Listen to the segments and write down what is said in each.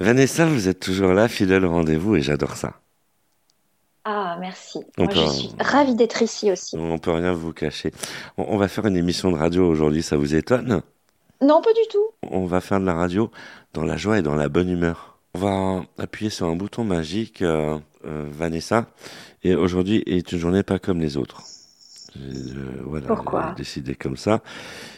Vanessa, vous êtes toujours là, fidèle au rendez-vous, et j'adore ça. Ah, merci. Moi, je suis ravie d'être ici aussi. On peut rien vous cacher. On, va faire une émission de radio aujourd'hui, ça vous étonne? Non, pas du tout. On va faire de la radio dans la joie et dans la bonne humeur. On va appuyer sur un bouton magique, euh, euh, Vanessa, et aujourd'hui est une journée pas comme les autres. voilà, Pourquoi? décidé comme ça.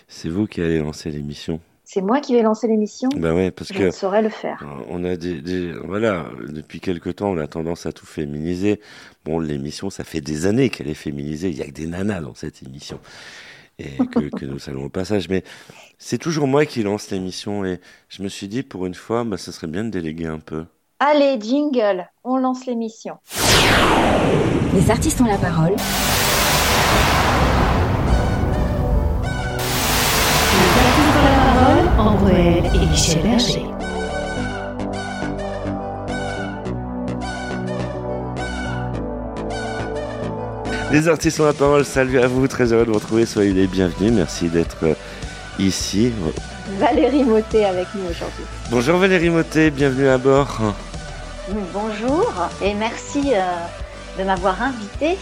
C'est vous qui allez lancer l'émission. C'est moi qui vais lancer l'émission. Ben ouais, parce je que saurais le faire. Euh, on a des, voilà, depuis quelque temps, on a tendance à tout féminiser. Bon, l'émission, ça fait des années qu'elle est féminisée. Il y a que des nanas dans cette émission et que, nous saluons au passage. Mais c'est toujours moi qui lance l'émission et je me suis dit pour une fois, bah, ce serait bien de déléguer un peu. Allez, jingle, on lance l'émission. Les artistes ont la parole. Et Michel Berger. Les artistes ont la parole, salut à vous, très heureux de vous retrouver, soyez les bienvenus, merci d'être euh, ici. Valérie Motet avec nous aujourd'hui. Bonjour Valérie Motet, bienvenue à bord. Bonjour et merci euh, de m'avoir invité.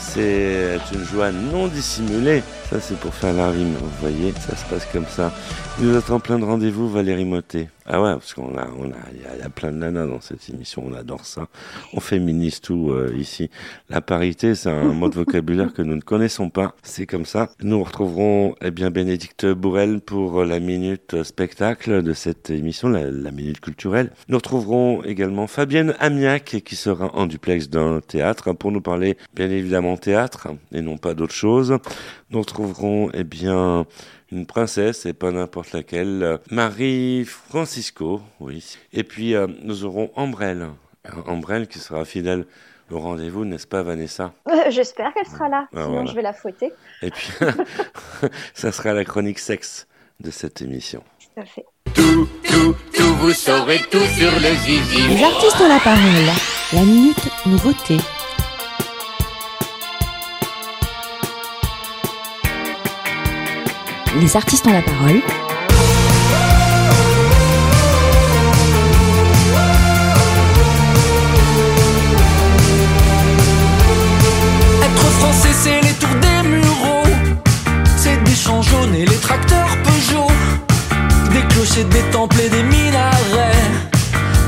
C'est une joie non dissimulée ça, c'est pour faire la rime. Vous voyez, ça se passe comme ça. Nous en plein de rendez-vous, Valérie Motet. Ah ouais, parce qu'on a, on a, il y, a plein de nanas dans cette émission. On adore ça. On féminise tout euh, ici. La parité, c'est un mot de vocabulaire que nous ne connaissons pas. C'est comme ça. Nous retrouverons, eh bien, Bénédicte Bourrel pour la minute spectacle de cette émission, la, la minute culturelle. Nous retrouverons également Fabienne Amiac qui sera en duplex d'un théâtre pour nous parler, bien évidemment, théâtre et non pas d'autre chose. Nous retrouverons, eh bien, une princesse et pas n'importe laquelle, Marie Francisco, oui. Et puis, euh, nous aurons Ambrelle. Ambrelle qui sera fidèle au rendez-vous, n'est-ce pas, Vanessa? Euh, J'espère qu'elle sera là, ah, sinon je vais la fouetter. Et puis, ça sera la chronique sexe de cette émission. Tout à fait. Tout, tout, tout, vous saurez tout sur le zizi. Les artistes ont la parole. La minute nouveauté. Les artistes ont la parole. Être français, c'est les tours des mureaux. C'est des champs jaunes et les tracteurs Peugeot. Des clochers, des temples et des minarets.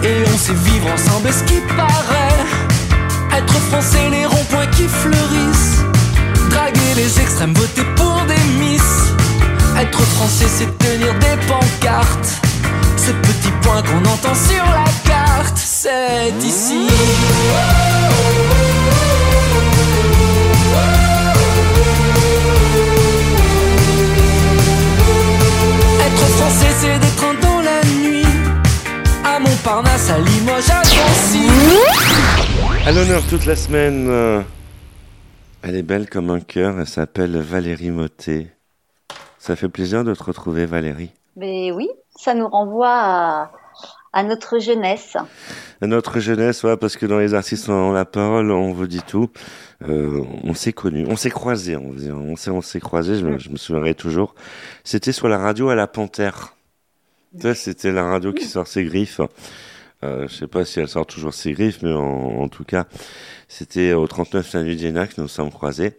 Et on sait vivre ensemble, ce qui paraît? Être français, les ronds-points qui fleurissent. Draguer les extrêmes, voter pour des miss. Être français, c'est tenir des pancartes. Ce petit point qu'on entend sur la carte, c'est ici. Être français, c'est d'être dans la nuit. À Montparnasse, à Limoges, à Nancy. À l'honneur toute la semaine. Euh, elle est belle comme un cœur, elle s'appelle Valérie Motet. Ça fait plaisir de te retrouver, Valérie. Mais oui, ça nous renvoie à, notre jeunesse. À notre jeunesse, ouais, parce que dans les artistes ont la parole, on vous dit tout. Euh, on s'est connus, on s'est croisés, on, s'est, on s'est croisés, je, je, me souviendrai toujours. C'était sur la radio à la Panthère. c'était la radio qui sort ses griffes. Euh, je sais pas si elle sort toujours ses griffes, mais en, tout cas, c'était au 39 Avenue d'Iéna que nous nous sommes croisés.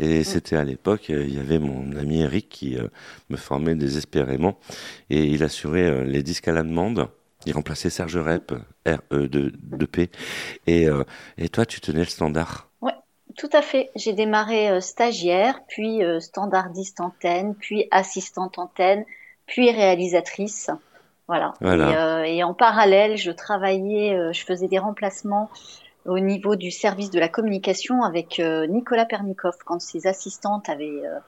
Et c'était à l'époque, euh, il y avait mon ami Eric qui euh, me formait désespérément. Et il assurait euh, les disques à la demande. Il remplaçait Serge Rep, RE2P. Et, et toi, tu tenais le standard. Oui, tout à fait. J'ai démarré stagiaire, puis standardiste antenne, puis assistante antenne, puis réalisatrice. Voilà. Et, et, en parallèle, je travaillais, je faisais des remplacements au niveau du service de la communication avec euh, Nicolas Pernikov. Quand ses assistantes avaient euh,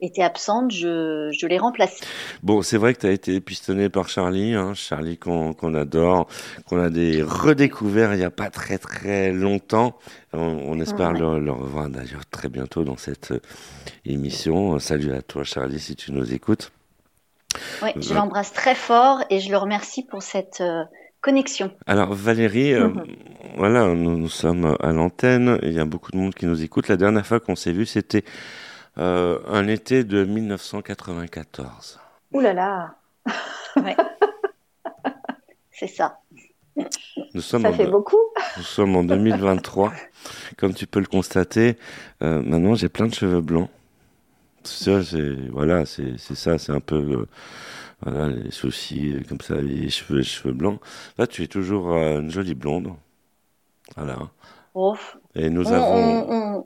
été absentes, je, je l'ai remplacé. Bon, c'est vrai que tu as été pistonné par Charlie, hein, Charlie qu'on adore, qu'on a des redécouverts il n'y a pas très très longtemps. On, espère le, revoir d'ailleurs très bientôt dans cette euh, émission. Salut à toi Charlie si tu nous écoutes. Oui, je l'embrasse très fort et je le remercie pour cette connexion. Alors Valérie, euh, mhm. voilà, nous, sommes à l'antenne, il y a beaucoup de monde qui nous écoute. La dernière fois qu'on s'est vu, c'était euh, un été de 1994. Ouh là là ouais. C'est ça. Nous sommes Ça fait beaucoup. Nous sommes en 2023. Comme tu peux le constater, euh, maintenant j'ai plein de cheveux blancs. Ça, c'est voilà, c'est ça, c'est un peu euh, voilà les soucis comme ça, les cheveux, les cheveux blancs. Là, tu es toujours euh, une jolie blonde. Voilà. Et nous avons.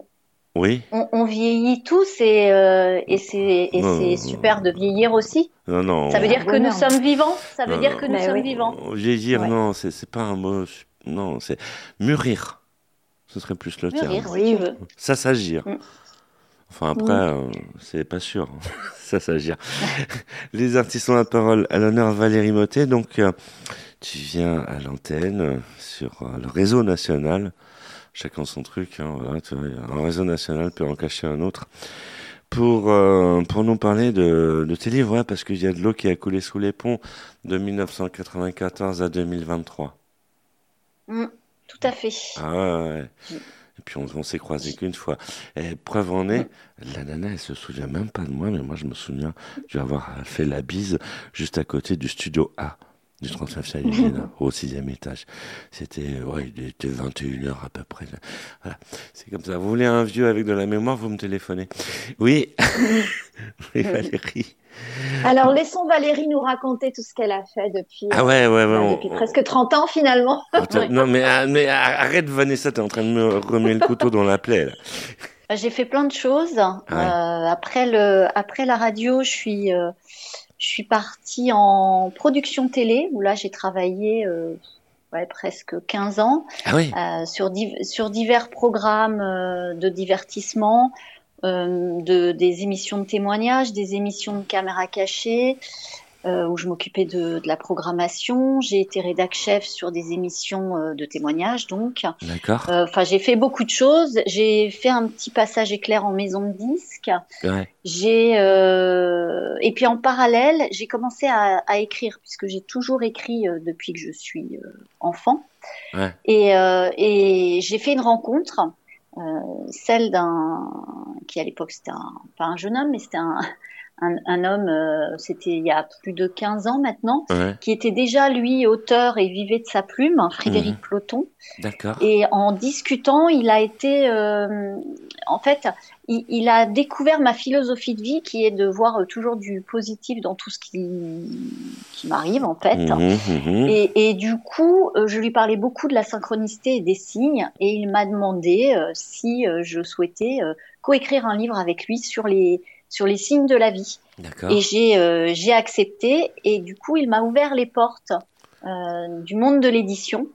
Oui. On, vieillit tous et, euh, et c'est super de vieillir aussi. Non, non. Ça veut dire que nous sommes vivants? Ça veut dire que nous sommes vivants. Vieillir, non, c'est pas un mot. Non, c'est mûrir. Ce serait plus le terme. Oui, Ça s'agir. Mm. Enfin après, euh, c'est pas sûr. ça s'agir. Les artistes ont la parole à l'honneur Valérie Motet. Donc, euh, tu viens à l'antenne sur le réseau national chacun son truc. Hein, voilà, un réseau national peut en cacher un autre. Pour, euh, pour nous parler de, de tes livres, ouais, parce qu'il y a de l'eau qui a coulé sous les ponts de 1994 à 2023. Mm, tout à fait. Ah ouais. Et puis on, on s'est croisé qu'une fois. Et preuve en est, la nana, elle se souvient même pas de moi, mais moi je me souviens d'avoir fait la bise juste à côté du studio A du 39 au sixième étage. C'était, ouais, il était 21h à peu près. Voilà. C'est comme ça. Vous voulez un vieux avec de la mémoire, vous me téléphonez. Oui. oui, Valérie. Alors, laissons Valérie nous raconter tout ce qu'elle a fait depuis, ah ouais, ouais, ouais, depuis presque 30 ans finalement. non, mais, ah, mais arrête Vanessa, t'es en train de me remuer le couteau dans la plaie. Là. Bah, j'ai fait plein de choses. Euh, après, le, après la radio, je suis, euh, je suis partie en production télé, où là j'ai travaillé euh, ouais, presque 15 ans ah euh, sur, sur divers programmes euh, de divertissement, euh, de, des émissions de témoignages, des émissions de caméra cachée, euh, où je m'occupais de, de, la programmation. J'ai été rédac chef sur des émissions euh, de témoignages, donc. D'accord. Euh, enfin, j'ai fait beaucoup de choses. J'ai fait un petit passage éclair en maison de disque. Ouais. J'ai euh, et puis en parallèle, j'ai commencé à, à, écrire puisque j'ai toujours écrit depuis que je suis enfant. Ouais. Et, et j'ai fait une rencontre. Euh, celle d'un qui à l'époque c'était un, pas un jeune homme mais c'était un, un, homme, euh, c'était il y a plus de 15 ans maintenant, qui était déjà lui auteur et vivait de sa plume, hein, Frédéric mmh. D'accord. Et en discutant, il a été, euh, en fait, il, a découvert ma philosophie de vie qui est de voir toujours du positif dans tout ce qui, qui m'arrive en fait. Mhm, mhm. Et, et, du coup, euh, je lui parlais beaucoup de la synchronicité et des signes, et il m'a demandé si je souhaitais coécrire un livre avec lui sur les sur les signes de la vie. Et j'ai euh, j'ai accepté et du coup il m'a ouvert les portes euh, du monde de l'édition.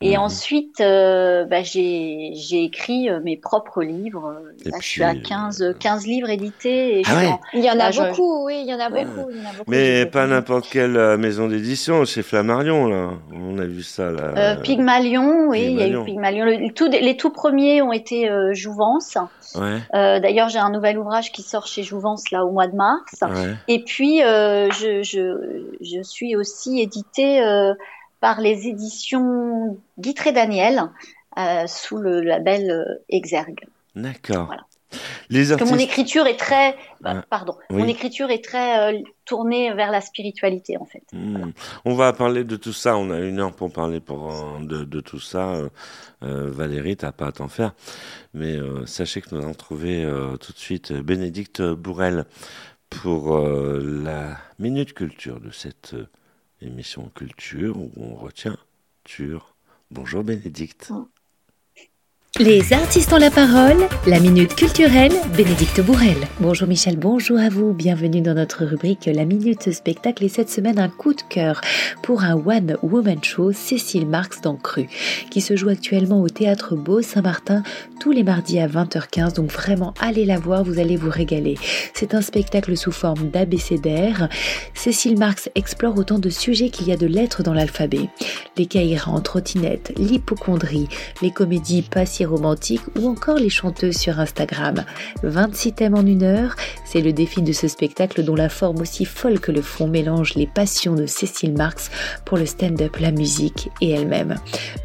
Et mhm. ensuite, euh, bah, j'ai écrit euh, mes propres livres. Là, je suis à 15, 15 livres édités. Et ah il y en a beaucoup, oui, il y en a beaucoup. Il y en a beaucoup Mais pas n'importe quelle maison d'édition, c'est Flammarion, là. On a vu ça, là. Euh, Pygmalion, oui, il y a eu Pygmalion. les tout premiers ont été Jouvence. Ouais. D'ailleurs, j'ai un nouvel ouvrage qui sort chez Jouvence, là, au mois de mars. Ouais. Et puis, je, je, je suis aussi édité par les éditions Guitré Daniel euh, sous le label euh, Exergue. D'accord. Voilà. Les artistes... que mon écriture est très, bah, pardon, mon écriture est très euh, tournée vers la spiritualité en fait. Hmm. On va parler de tout ça. On a une heure pour parler pour, de, de, tout ça. Euh, Valérie, t'as pas à t'en faire, mais sachez que nous allons trouver tout de suite Bénédicte Bourrel pour la minute culture de cette émission culture où on retient Bonjour Bénédicte. Les artistes ont la parole, la minute culturelle, Bénédicte Bourrel. Bonjour Michel, bonjour à vous, bienvenue dans notre rubrique La minute spectacle et cette semaine un coup de cœur pour un one woman show Cécile Marx dans Cru qui se joue actuellement au théâtre Beau Saint-Martin tous les mardis à 20h15 donc vraiment allez la voir, vous allez vous régaler. C'est un spectacle sous forme d'abécédaire. Cécile Marx explore autant de sujets qu'il y a de lettres dans l'alphabet. Les caïras en trottinette, l'hypochondrie, les comédies si romantiques ou encore les chanteuses sur Instagram. 26 thèmes en une heure, c'est le défi de ce spectacle dont la forme aussi folle que le fond mélange les passions de Cécile Marx pour le stand-up, la musique et elle-même.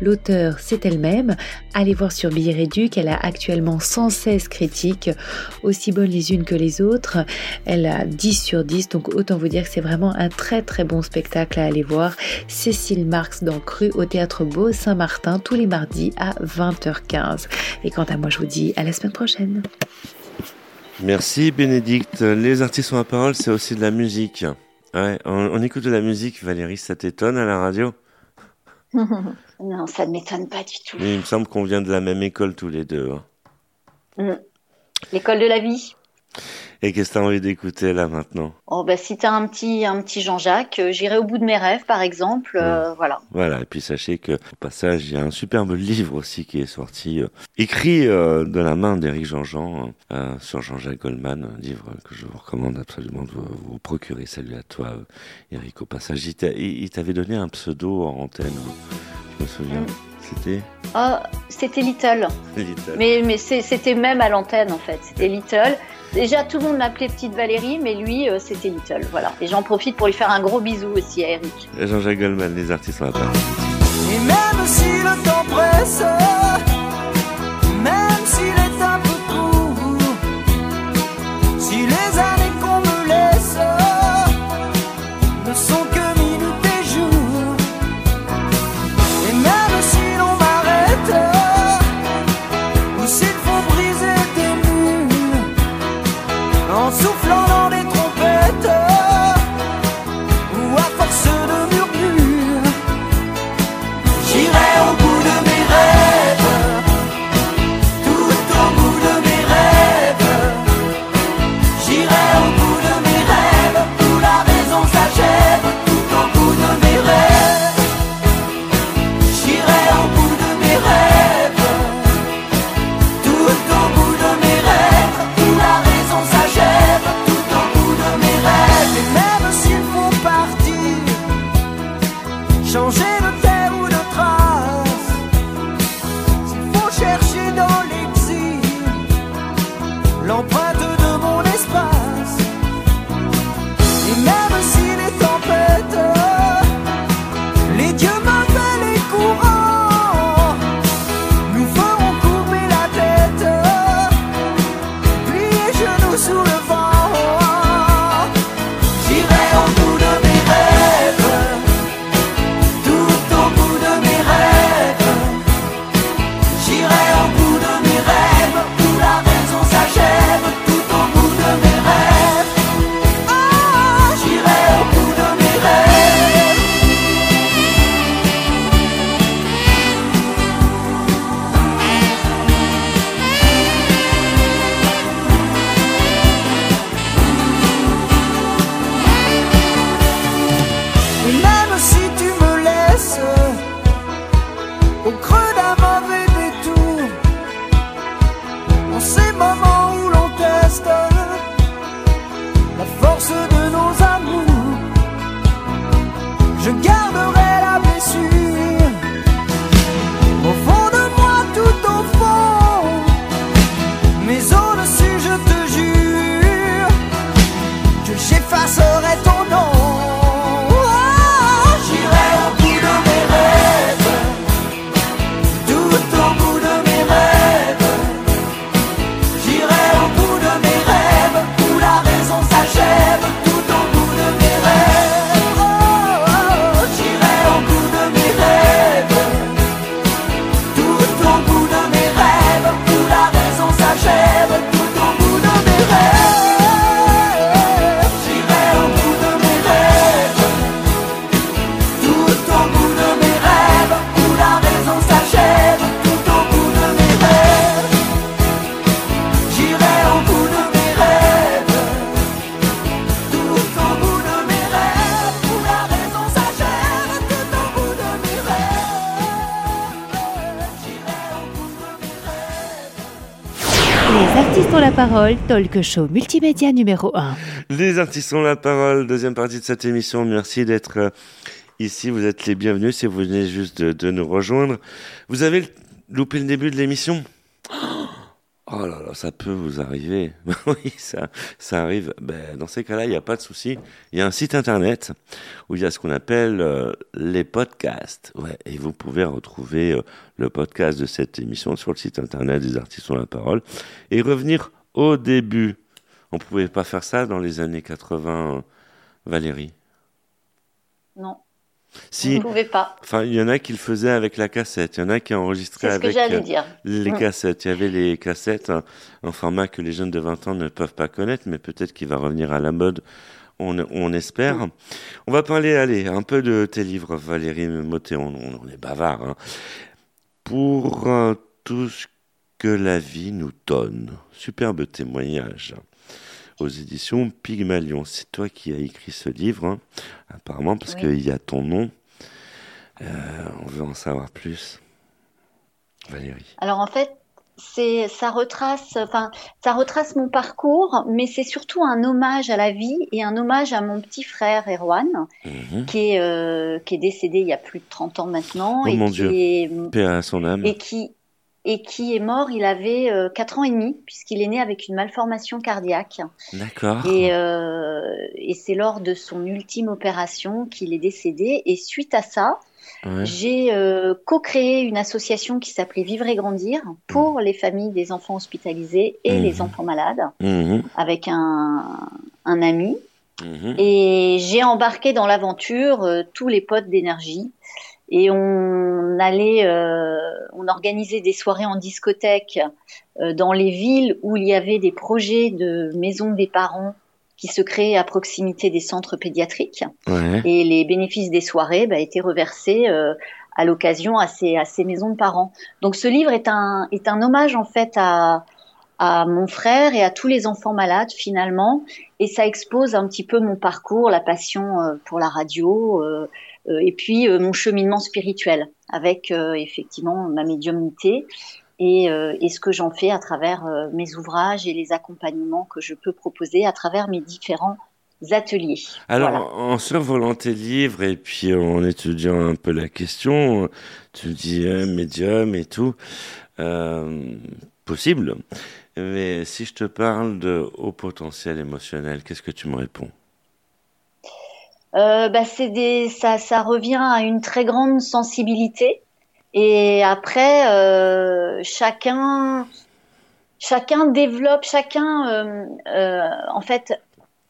L'auteur, c'est elle-même. Allez voir sur Billet Réduc, elle a actuellement 116 critiques, aussi bonnes les unes que les autres. Elle a 10 sur 10, donc autant vous dire que c'est vraiment un très très bon spectacle à aller voir. Cécile Marx dans Cru au Théâtre Beau Saint-Martin tous les mardis à 20h15. Et quant à moi, je vous dis à la semaine prochaine. Merci Bénédicte. Les artistes ont la parole, c'est aussi de la musique. Ouais, on, écoute de la musique, Valérie, ça t'étonne à la radio? Non, ça ne m'étonne pas du tout. il me semble qu'on vient de la même école tous les deux. Hein. Mm. L'école de la vie. Et qu'est-ce que tu as envie d'écouter là maintenant? Oh, bah, Si tu as un petit, un petit Jean-Jacques, euh, j'irai au bout de mes rêves par exemple. Euh, voilà. Voilà, et puis sachez que au passage, il y a un superbe livre aussi qui est sorti, euh, écrit de la main d'Éric Jean-Jean sur Jean-Jacques Goldman, un livre que je vous recommande absolument de vous, procurer. Salut à toi, Eric, au passage. Il t'avait donné un pseudo en antenne, je me souviens. Mm. C'était? Oh, c'était Little. Little. Mais, mais c'était même à l'antenne en fait. C'était Little. Déjà, tout le monde m'appelait Petite Valérie, mais lui, euh, c'était Little. Voilà. Et j'en profite pour lui faire un gros bisou aussi à Eric. Jean-Jacques Goldman, les artistes là Et même si le temps presse, parole, talk show multimédia numéro 1. Les artistes ont la parole, deuxième partie de cette émission. Merci d'être euh, ici. Vous êtes les bienvenus si vous venez juste de, nous rejoindre. Vous avez loupé le début de l'émission? Oh là là, ça peut vous arriver. oui, ça, ça arrive. Ben, dans ces cas-là, il n'y a pas de souci. Il y a un site internet où il y a ce qu'on appelle euh, les podcasts. Ouais, et vous pouvez retrouver euh, le podcast de cette émission sur le site internet des artistes ont la parole et revenir au début. On pouvait pas faire ça dans les années 80, Valérie Non. Si, ne pouvait pas. Enfin, il y en a qui le faisaient avec la cassette. Il y en a qui enregistraient avec euh, dire. les mm. cassettes. Il y avait les cassettes, un, format que les jeunes de 20 ans ne peuvent pas connaître, mais peut-être qu'il va revenir à la mode. On, on espère. Mm. On va parler, allez, un peu de tes livres, Valérie Moté. On, on, est bavard. Hein. Pour euh, tout ce que la vie nous donne. Superbe témoignage aux éditions Pygmalion. C'est toi qui as écrit ce livre, hein, apparemment, parce qu'il y a ton nom. Euh, on veut en savoir plus. Valérie. Alors en fait, c'est ça retrace, enfin ça retrace mon parcours, mais c'est surtout un hommage à la vie et un hommage à mon petit frère Erwan, mhm. qui est euh, qui est décédé il y a plus de 30 ans maintenant oh et mon qui Dieu. est Paix à son âme. et qui et qui est mort, il avait euh, 4 ans et demi, puisqu'il est né avec une malformation cardiaque. D'accord. Et, euh, et c'est lors de son ultime opération qu'il est décédé. Et suite à ça, Ouais. j'ai euh, co-créé une association qui s'appelait Vivre et Grandir pour les familles des enfants hospitalisés et les enfants malades, Mhm, avec un, un ami. Et j'ai embarqué dans l'aventure euh, tous les potes d'énergie. Et on allait, euh, on organisait des soirées en discothèque euh, dans les villes où il y avait des projets de maisons des parents qui se créaient à proximité des centres pédiatriques. Ouais. Et les bénéfices des soirées bah, étaient reversés euh, à l'occasion à ces, à ces maisons de parents. Donc ce livre est un, est un hommage en fait à, à mon frère et à tous les enfants malades finalement. Et ça expose un petit peu mon parcours, la passion euh, pour la radio euh, et puis euh, mon cheminement spirituel avec euh, effectivement ma médiumnité. Et, euh, et ce que j'en fais à travers euh, mes ouvrages et les accompagnements que je peux proposer à travers mes différents ateliers. Alors, Voilà. en survolant tes livres et puis en étudiant un peu la question, tu dis euh, médium et tout, euh, possible. Mais si je te parle de haut potentiel émotionnel, qu'est-ce que tu me réponds? Euh, bah, c'est des, ça, ça revient à une très grande sensibilité. Et après, euh, chacun, chacun développe, chacun, euh, euh, en fait,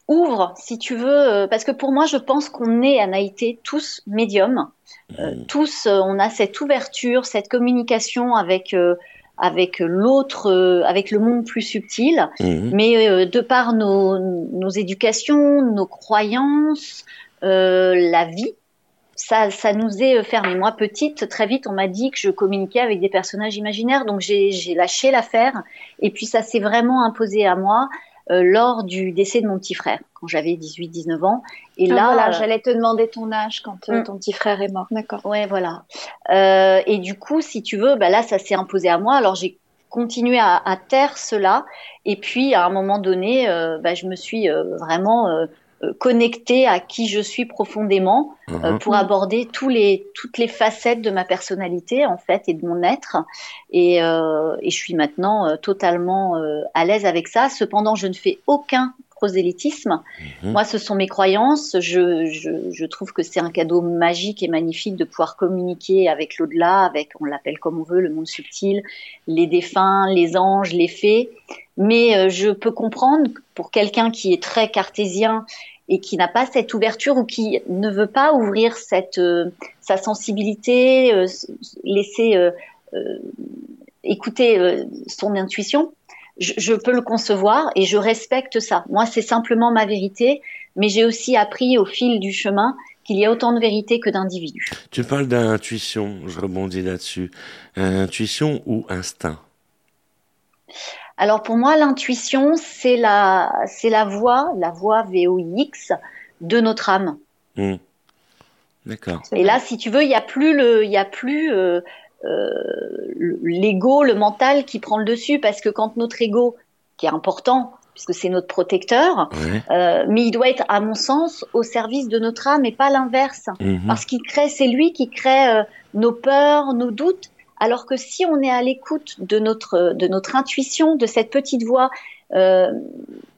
ouvre, si tu veux, parce que pour moi, je pense qu'on est à Naïté tous médiums, Euh, tous, on a cette ouverture, cette communication avec avec l'autre, euh, avec le monde plus subtil. Mhm. Mais euh, de par nos, nos éducations, nos croyances, la vie, ça, ça nous est fermé. Moi, petite, très vite, on m'a dit que je communiquais avec des personnages imaginaires, donc j'ai lâché l'affaire. Et puis ça s'est vraiment imposé à moi euh, lors du décès de mon petit frère, quand j'avais 18-19 ans. Et Ah, là, voilà, euh, j'allais te demander ton âge quand euh, Mm. ton petit frère est mort. D'accord. Ouais, voilà. Euh, et du coup, si tu veux, bah là, ça s'est imposé à moi. Alors j'ai continué à, à taire cela. Et puis, à un moment donné, euh, bah, je me suis euh, vraiment connectée à qui je suis profondément euh, Mhm. pour aborder tous les, toutes les facettes de ma personnalité, en fait, et de mon être. Et, euh, et je suis maintenant euh, totalement à l'aise avec ça. Cependant, je ne fais aucun prosélytisme. Mhm. Moi, ce sont mes croyances. Je, je, je trouve que c'est un cadeau magique et magnifique de pouvoir communiquer avec l'au-delà, avec, on l'appelle comme on veut, le monde subtil, les défunts, les anges, les fées. Mais je peux comprendre pour quelqu'un qui est très cartésien et qui n'a pas cette ouverture ou qui ne veut pas ouvrir cette euh, sa sensibilité, euh, laisser euh, écouter son intuition, je, je peux le concevoir et je respecte ça. Moi, c'est simplement ma vérité, mais j'ai aussi appris au fil du chemin qu'il y a autant de vérité que d'individus. Tu parles d'intuition, je rebondis là-dessus. Intuition ou instinct? Alors pour moi, l'intuition, c'est la, c'est la voix, la voix VOIX de notre âme. Hmm. D'accord. Et là, si tu veux, il y a plus le, il y a plus euh, euh, le- l'ego, le mental qui prend le dessus, parce que quand notre ego, qui est important, puisque c'est notre protecteur, Ouais. euh, mais il doit être, à mon sens, au service de notre âme et pas l'inverse. Mhm. Parce qu'il crée, c'est lui qui crée euh, nos peurs, nos doutes, Alors que si on est à l'écoute de notre, de notre intuition, de cette petite voix, euh,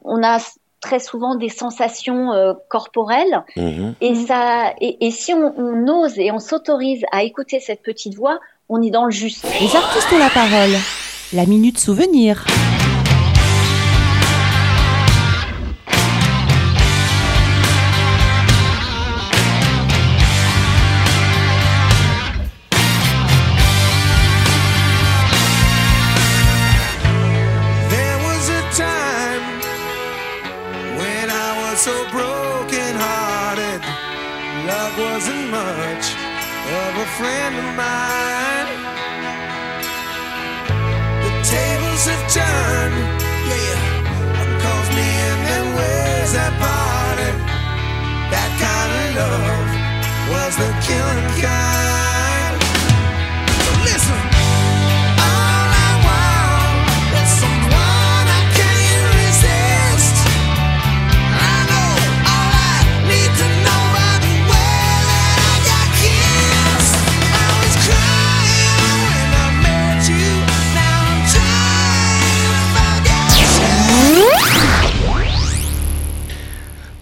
on a très souvent des sensations euh, corporelles. Mhm. Et, ça, et, si on, on, ose et on s'autorise à écouter cette petite voix, on est dans le juste. Les artistes ont la parole. La minute souvenir. The tables have turned, me and that party? That kind of love was the killing kind.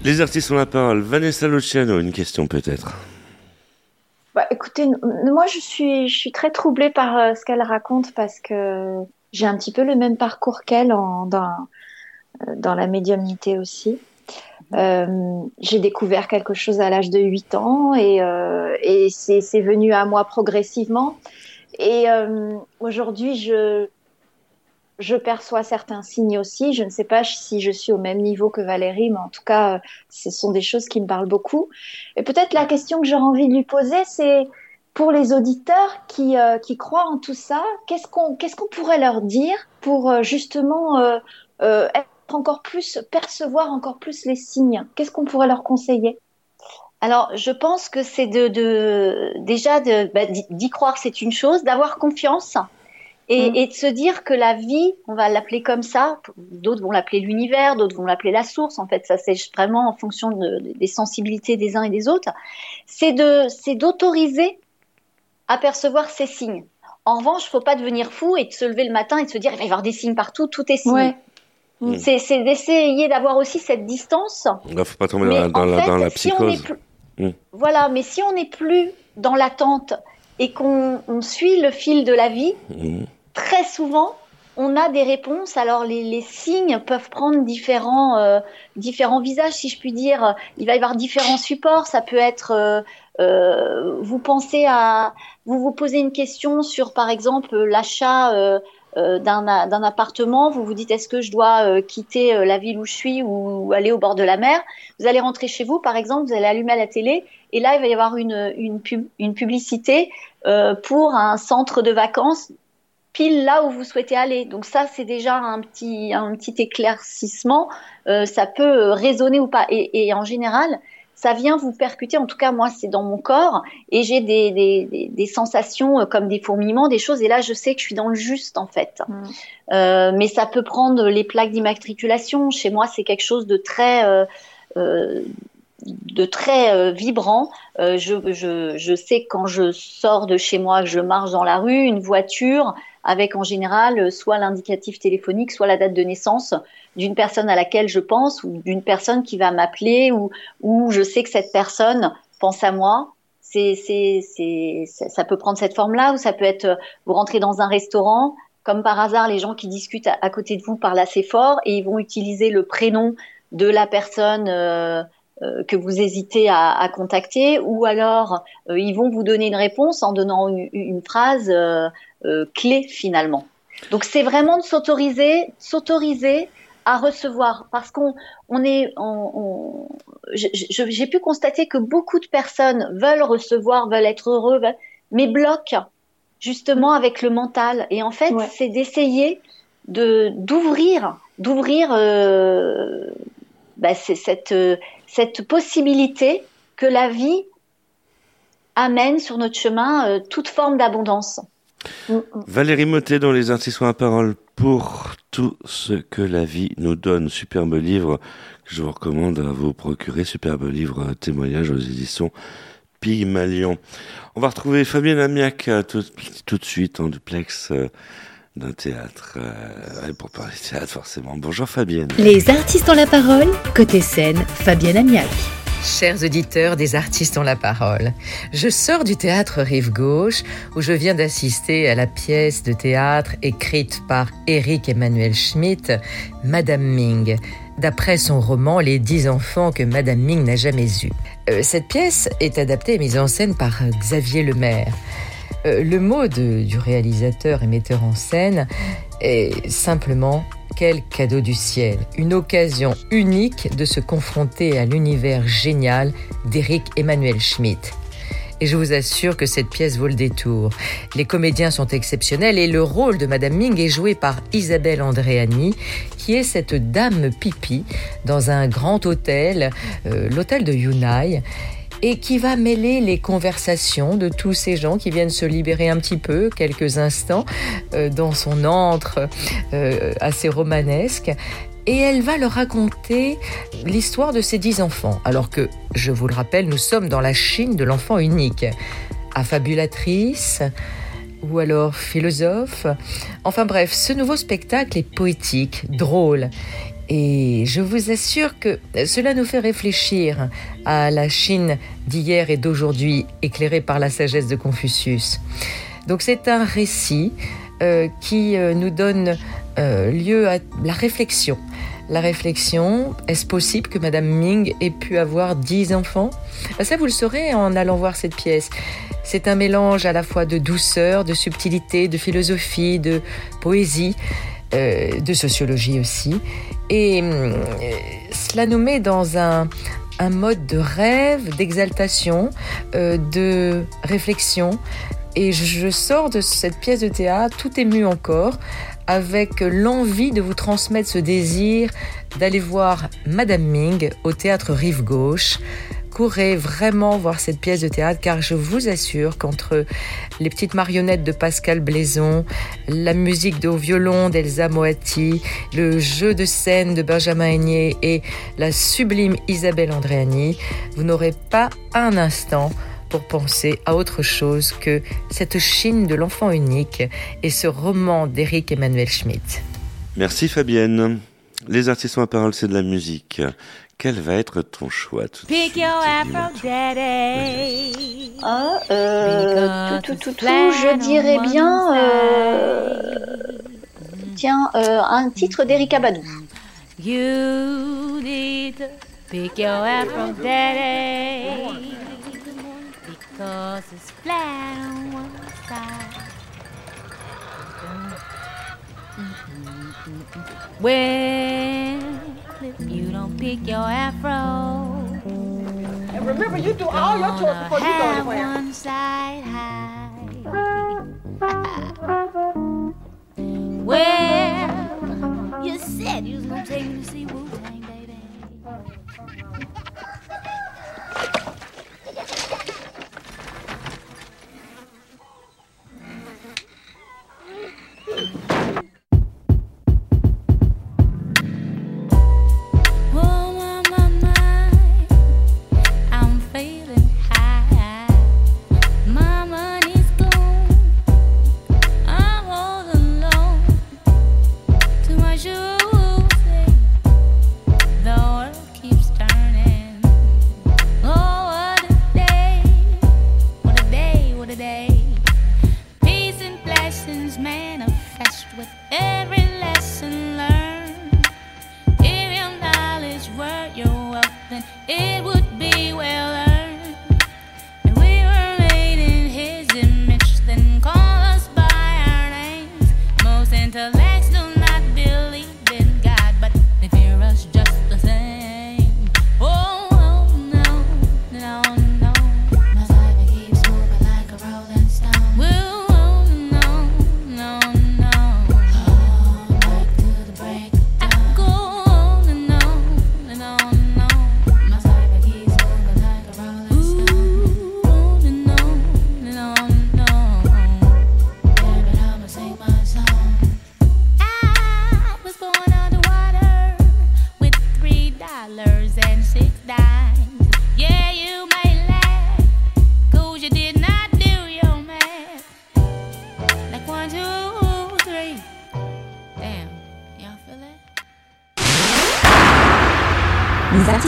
Les artistes ont la parole. Vanessa Luciano, une question peut-être. Bah, écoutez, moi je suis, je suis très troublée par euh, ce qu'elle raconte parce que j'ai un petit peu le même parcours qu'elle dans, euh, dans la médiumnité aussi. Euh, j'ai découvert quelque chose à l'âge de 8 ans et, et c'est venu à moi progressivement. Et aujourd'hui, je, je perçois certains signes aussi. Je ne sais pas si je suis au même niveau que Valérie, mais en tout cas, ce sont des choses qui me parlent beaucoup. Et peut-être la question que j'aurais envie de lui poser, c'est pour les auditeurs qui, euh, qui croient en tout ça, qu'est-ce qu'on qu'est-ce qu'on pourrait leur dire pour euh, justement euh, être encore plus, percevoir encore plus les signes? Qu'est-ce qu'on pourrait leur conseiller? Alors, je pense que c'est de, déjà bah, d'y croire, c'est une chose, d'avoir confiance et, mm. et, de se dire que la vie, on va l'appeler comme ça, d'autres vont l'appeler l'univers, d'autres vont l'appeler la source, en fait, ça c'est vraiment en fonction de, des sensibilités des uns et des autres, c'est de, c'est d'autoriser à percevoir ces signes. En revanche, il faut pas devenir fou et de se lever le matin et de se dire il va y avoir des signes partout, tout est signe. Mm. C'est, d'essayer d'avoir aussi cette distance. Il ne faut pas tomber dans, la, dans, la, psychose. Mm. Voilà, mais si on n'est plus dans l'attente et qu'on suit le fil de la vie, très souvent, on a des réponses. Alors les, signes peuvent prendre différents, euh, différents visages, si je puis dire. Il va y avoir différents supports. Ça peut être, euh, euh vous pensez à, vous vous posez une question sur, par exemple, l'achat d'un appartement. Vous vous dites, est-ce que je dois quitter la ville où je suis ou, aller au bord de la mer? Vous allez rentrer chez vous, par exemple, vous allez allumer la télé et là, il va y avoir une, une publicité pour un centre de vacances pile là où vous souhaitez aller. Donc ça, c'est déjà un petit, un petit éclaircissement. Euh, ça peut résonner ou pas. Et, et, en général, ça vient vous percuter. En tout cas, moi, c'est dans mon corps et j'ai des, des, des, sensations euh, comme des fourmillements, des choses. Et là, je sais que je suis dans le juste, en fait. Mm. Euh, mais ça peut prendre les plaques d'immatriculation. Chez moi, c'est quelque chose de très... Euh, euh de très euh, vibrant. Euh, je, je, je, sais quand je sors de chez moi, que je marche dans la rue, une voiture, avec en général euh, soit l'indicatif téléphonique, soit la date de naissance d'une personne à laquelle je pense ou d'une personne qui va m'appeler ou, je sais que cette personne pense à moi. Ça peut prendre cette forme-là ou ça peut être vous rentrez dans un restaurant, comme par hasard, les gens qui discutent à, côté de vous parlent assez fort et ils vont utiliser le prénom de la personne euh, euh, que vous hésitez à, contacter, ou alors euh, ils vont vous donner une réponse en donnant une phrase euh, clé finalement. Donc c'est vraiment de s'autoriser, s'autoriser à recevoir. Parce qu'on on est on, j'ai pu constater que beaucoup de personnes veulent recevoir veulent être heureux mais bloquent justement avec le mental. Et en fait c'est d'essayer de d'ouvrir d'ouvrir euh, bah, cette cette possibilité que la vie amène sur notre chemin euh, toute forme d'abondance Valérie Motet dans Les artistes à parole pour tout ce que la vie nous donne. Superbe livre que je vous recommande à vous procurer. Superbe livre témoignage aux éditions Pygmalion. On va retrouver Fabienne Amiac tout, tout de suite en duplex d'un théâtre. pour parler de théâtre, forcément. Bonjour Fabienne. Les artistes ont la parole. Côté scène, Fabienne Amiac. Chers auditeurs des artistes ont la parole, je sors du théâtre Rive Gauche où je viens d'assister à la pièce de théâtre écrite par Eric Emmanuel Schmitt, Madame Ming, d'après son roman Les dix enfants que Madame Ming n'a jamais eus. Euh, cette pièce est adaptée et mise en scène par Xavier Lemaire. Euh, le mot du réalisateur et metteur en scène est simplement quel cadeau du ciel, une occasion unique de se confronter à l'univers génial d'Éric Emmanuel Schmitt. Et je vous assure que cette pièce vaut le détour. Les comédiens sont exceptionnels et le rôle de Madame Ming est joué par Isabelle Andréani, qui est cette dame pipi dans un grand hôtel, euh, l'hôtel de Yunai et qui va mêler les conversations de tous ces gens qui viennent se libérer un petit peu, quelques instants, euh, dans son antre euh, assez romanesque. Et elle va leur raconter l'histoire de ces dix enfants. Alors que, je vous le rappelle, nous sommes dans la Chine de l'enfant unique. Affabulatrice, ou alors philosophe. Enfin bref, ce nouveau spectacle est poétique, drôle. Et je vous assure que cela nous fait réfléchir à la Chine d'hier et d'aujourd'hui, éclairée par la sagesse de Confucius. Donc c'est un récit euh, qui euh, nous donne euh, lieu à la réflexion. La réflexion, est-ce possible que Madame Ming ait pu avoir dix enfants? Ben, Ça, vous le saurez en allant voir cette pièce. C'est un mélange à la fois de douceur, de subtilité, de philosophie, de poésie. Euh, de sociologie aussi. Et euh, cela nous met dans un, mode de rêve, d'exaltation, euh, de réflexion. Et je sors de cette pièce de théâtre tout ému encore, avec l'envie de vous transmettre ce désir d'aller voir Madame Ming au théâtre Rive Gauche courez vraiment voir cette pièce de théâtre car je vous assure qu'entre les petites marionnettes de Pascal Blaison, la musique de violon d'Elsa Moatti, le jeu de scène de Benjamin Aigné et la sublime Isabelle Andréani, vous n'aurez pas un instant pour penser à autre chose que cette Chine de l'enfant unique et ce roman d'Éric Emmanuel Schmitt. Merci Fabienne. Les artistes en parole, c'est de la musique. Quel va être ton choix tout Pick your afro daddy. Ah, euh, tout, tout, tout, tout, je dirais bien, euh, tiens, euh, un titre d'Erika Badou. You need to pick your afro daddy because it's flat on one side. When if you don't pick your afro. And remember, you do all your chores before you go anywhere. One side high. well, you said you was gonna take me to see Wu Tang, baby.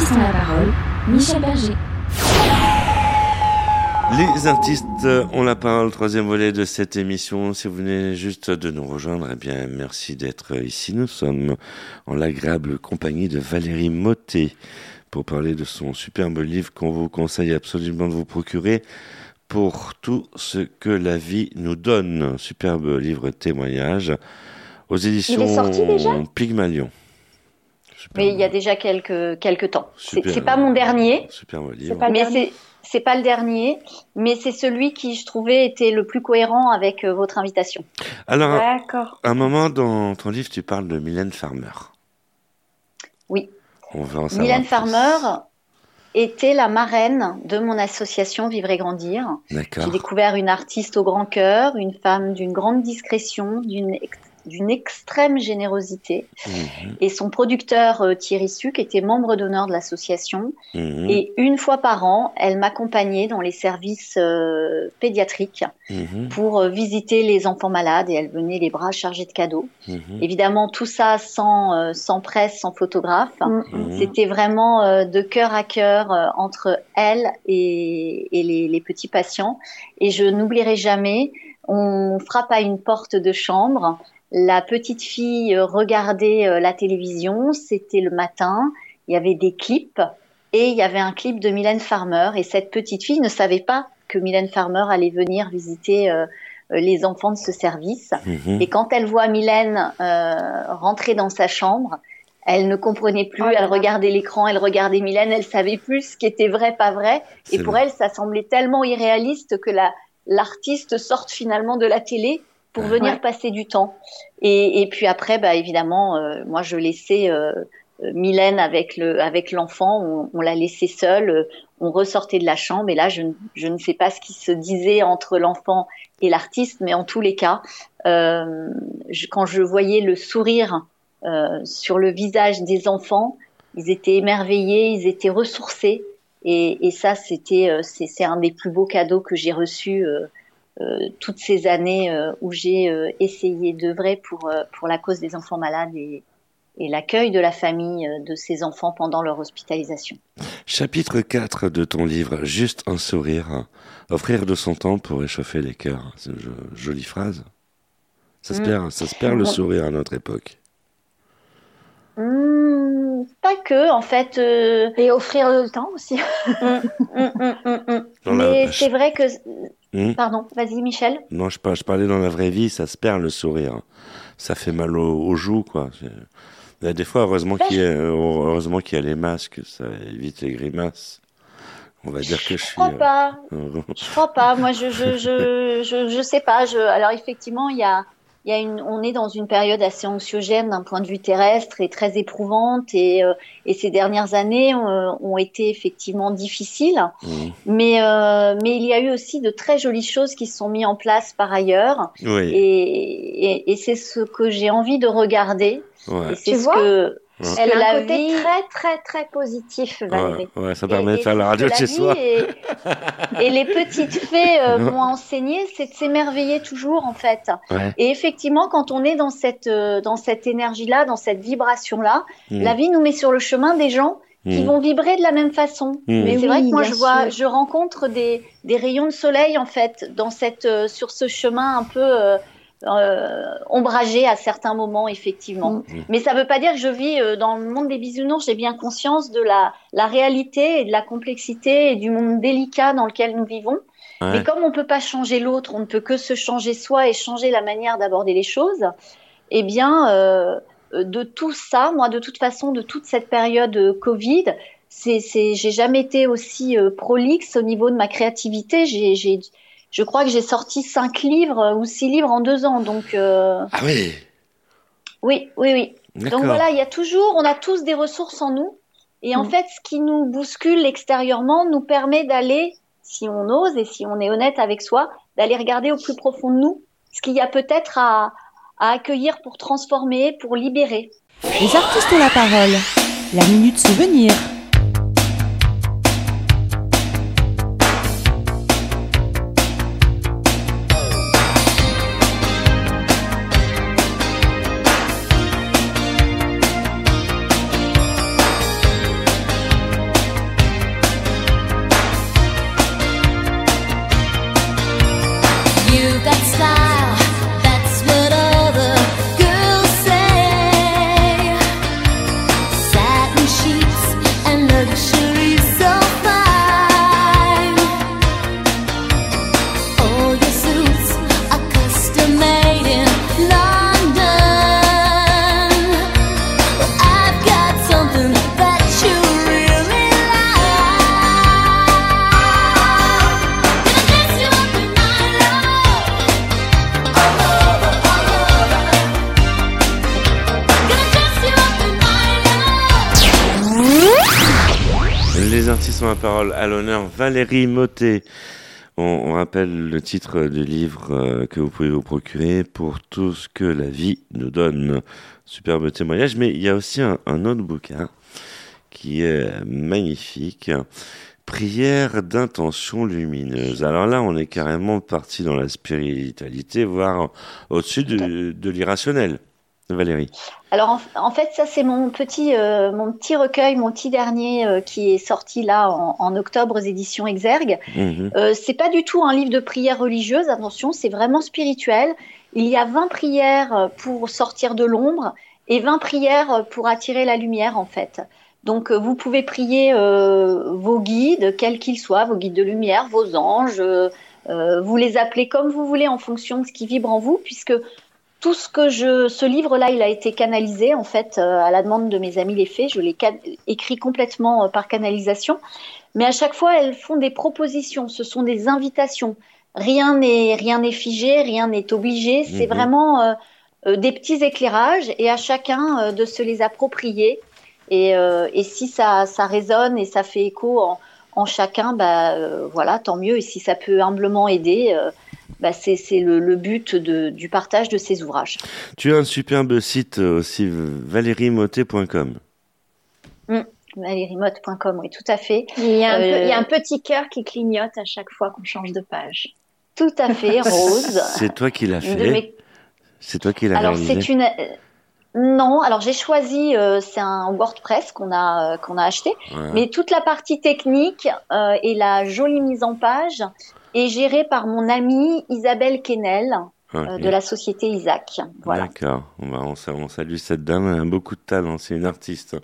Artistes ont la parole, Michel Berger. Les artistes ont la parole, troisième volet de cette émission. Si vous venez juste de nous rejoindre, eh bien, merci d'être ici. Nous sommes en l'agréable compagnie de Valérie Motet pour parler de son superbe livre qu'on vous conseille absolument de vous procurer pour tout ce que la vie nous donne. Superbe livre témoignage aux éditions Pygmalion. Mais il y a déjà quelques, quelques temps. C'est pas mon dernier. Superbe livre. mais c'est c'est pas le dernier, mais c'est celui qui, je trouvais, était le plus cohérent avec euh, votre invitation. Alors, à un moment dans ton livre, tu parles de Mylène Farmer. Oui. Mylène Farmer était la marraine de mon association Vivre et Grandir. J'ai découvert une artiste au grand cœur, une femme d'une grande discrétion, d'une d'une extrême générosité. Mhm. Et son producteur euh, Thierry Suc était membre d'honneur de l'association. Mhm. Et une fois par an, elle m'accompagnait dans les services euh, pédiatriques mhm. pour euh, visiter les enfants malades et elle venait les bras chargés de cadeaux. Évidemment, tout ça sans, sans presse, sans photographe. C'était vraiment de cœur à cœur entre elle et, et les, les petits patients. Et je n'oublierai jamais, on frappe à une porte de chambre la petite fille euh, regardait euh, la télévision, c'était le matin, il y avait des clips. Et il y avait un clip de Mylène Farmer. Et cette petite fille ne savait pas que Mylène Farmer allait venir visiter euh, les enfants de ce service. Mhm. Et quand elle voit Mylène rentrer dans sa chambre, elle ne comprenait plus, oh elle regardait l'écran, elle regardait Mylène, elle savait plus ce qui était vrai, pas vrai. Et pour elle, ça semblait tellement irréaliste que l'artiste sorte finalement de la télé pour venir passer du temps. Et, et, puis après, bah, évidemment, euh, moi, je laissais euh, Mylène avec le avec l'enfant, on, on l'a laissé seule, euh, on ressortait de la chambre et là, je, je ne sais pas ce qui se disait entre l'enfant et l'artiste, mais en tous les cas, euh, je, quand je voyais le sourire euh, sur le visage des enfants, ils étaient émerveillés, ils étaient ressourcés. Et, et ça, c'était c'est un des plus beaux cadeaux que j'ai reçus euh, toutes ces années euh, où j'ai euh, essayé d'œuvrer pour, pour la cause des enfants malades et, et l'accueil de la famille de ces enfants pendant leur hospitalisation. Chapitre 4 de ton livre, Juste un sourire, offrir de son temps pour réchauffer les cœurs. C'est une jolie phrase. Ça se, mm. perd, ça se perd le sourire à notre époque. Mm, pas que, en fait. Et offrir le temps aussi. Mm, Mais c'est vrai que Hmm? Pardon, vas-y Michel. Non, je, je, parlais dans la vraie vie, ça se perd le sourire. Ça fait mal aux, joues, quoi. Des fois, heureusement qu'il y, a, heureusement qu'il y a les masques, ça évite les grimaces. On va dire que je, je crois pas. je crois pas. Moi, je je, je, je, je sais pas. Je, alors effectivement, il y a il y a une, on est dans une période assez anxiogène d'un point de vue terrestre et très éprouvante et, euh, et ces dernières années euh, ont été effectivement difficiles. Mmh. Mais, euh, mais il y a eu aussi de très jolies choses qui se sont mises en place par ailleurs. Oui. Et, et, et c'est ce que j'ai envie de regarder. Ouais. Et c'est ce que elle a un côté très très très positif, Valérie. Ouais, ça permet de faire la radio de chez soi. Et, les petites fées euh, m'ont enseigné, c'est de s'émerveiller toujours en fait. Et effectivement, quand on est dans cette euh, dans cette énergie-là, dans cette vibration-là, mm. la vie nous met sur le chemin des gens qui mm. vont vibrer de la même façon. Mm. Mais c'est vrai que moi je vois, je rencontre des, des rayons de soleil en fait dans cette euh, sur ce chemin un peu euh, ombragé à certains moments, effectivement. Mm. Mais ça ne veut pas dire que je vis euh, dans le monde des bisounours. J'ai bien conscience de la, la réalité et de la complexité et du monde délicat dans lequel nous vivons. Mais comme on ne peut pas changer l'autre, on ne peut que se changer soi et changer la manière d'aborder les choses, eh bien, euh, de tout ça, moi, de toute façon, de toute cette période euh, Covid, c'est, j'ai jamais été aussi euh, prolixe au niveau de ma créativité. J'ai, j'ai, je crois que j'ai sorti cinq livres ou six livres en deux ans. Donc, euh, Ah oui Oui, oui, oui. Donc voilà, il y a toujours, on a tous des ressources en nous. Et en mm. fait, ce qui nous bouscule extérieurement nous permet d'aller, si on ose et si on est honnête avec soi, d'aller regarder au plus profond de nous ce qu'il y a peut-être à, à accueillir pour transformer, pour libérer. Les artistes ont la parole. La minute souvenir. Parole à l'honneur Valérie Motet. On, rappelle le titre du livre euh, que vous pouvez vous procurer pour tout ce que la vie nous donne. Superbe témoignage, mais il y a aussi un, autre bouquin qui est magnifique. Prière d'intention lumineuse. Alors là, on est carrément parti dans la spiritualité, voire au-dessus de l'irrationnel. Valérie Alors en, fait, ça c'est mon petit, euh, mon petit recueil, mon petit dernier euh, qui est sorti là en, octobre aux éditions Exergue. Mhm. Euh, c'est pas du tout un livre de prières religieuses, attention, c'est vraiment spirituel. Il y a 20 prières pour sortir de l'ombre et 20 prières pour attirer la lumière en fait. Donc vous pouvez prier vos guides, quels qu'ils soient, vos guides de lumière, vos anges, vous les appelez comme vous voulez en fonction de ce qui vibre en vous, puisque tout ce que je, ce livre-là, il a été canalisé en fait euh, à la demande de mes amis les fées. Je l'ai écrit complètement euh, par canalisation, mais à chaque fois, elles font des propositions. Ce sont des invitations. Rien n'est rien n'est figé, rien n'est obligé. C'est mhm. vraiment euh, des petits éclairages et à chacun de se les approprier. Et, et si ça, ça résonne et ça fait écho en, en chacun, bah voilà, tant mieux. Et si ça peut humblement aider bah, c'est le, but du partage de ces ouvrages. Tu as un superbe site aussi, valériemotet.com. Mmh, valériemotte.com, oui, tout à fait. Il y, a un, euh, petit cœur qui clignote à chaque fois qu'on change de page. Tout à fait, rose. c'est toi qui l'as fait C'est toi qui l'as Alors, c'est une... Non, alors j'ai choisi, euh, c'est un WordPress qu'on a euh, qu'on a acheté, mais toute la partie technique et la jolie mise en page est gérée par mon amie Isabelle Kennel. Euh, de la société Isaac. Voilà. D'accord. On, on, salue cette dame. Elle a beaucoup de talent. C'est une artiste.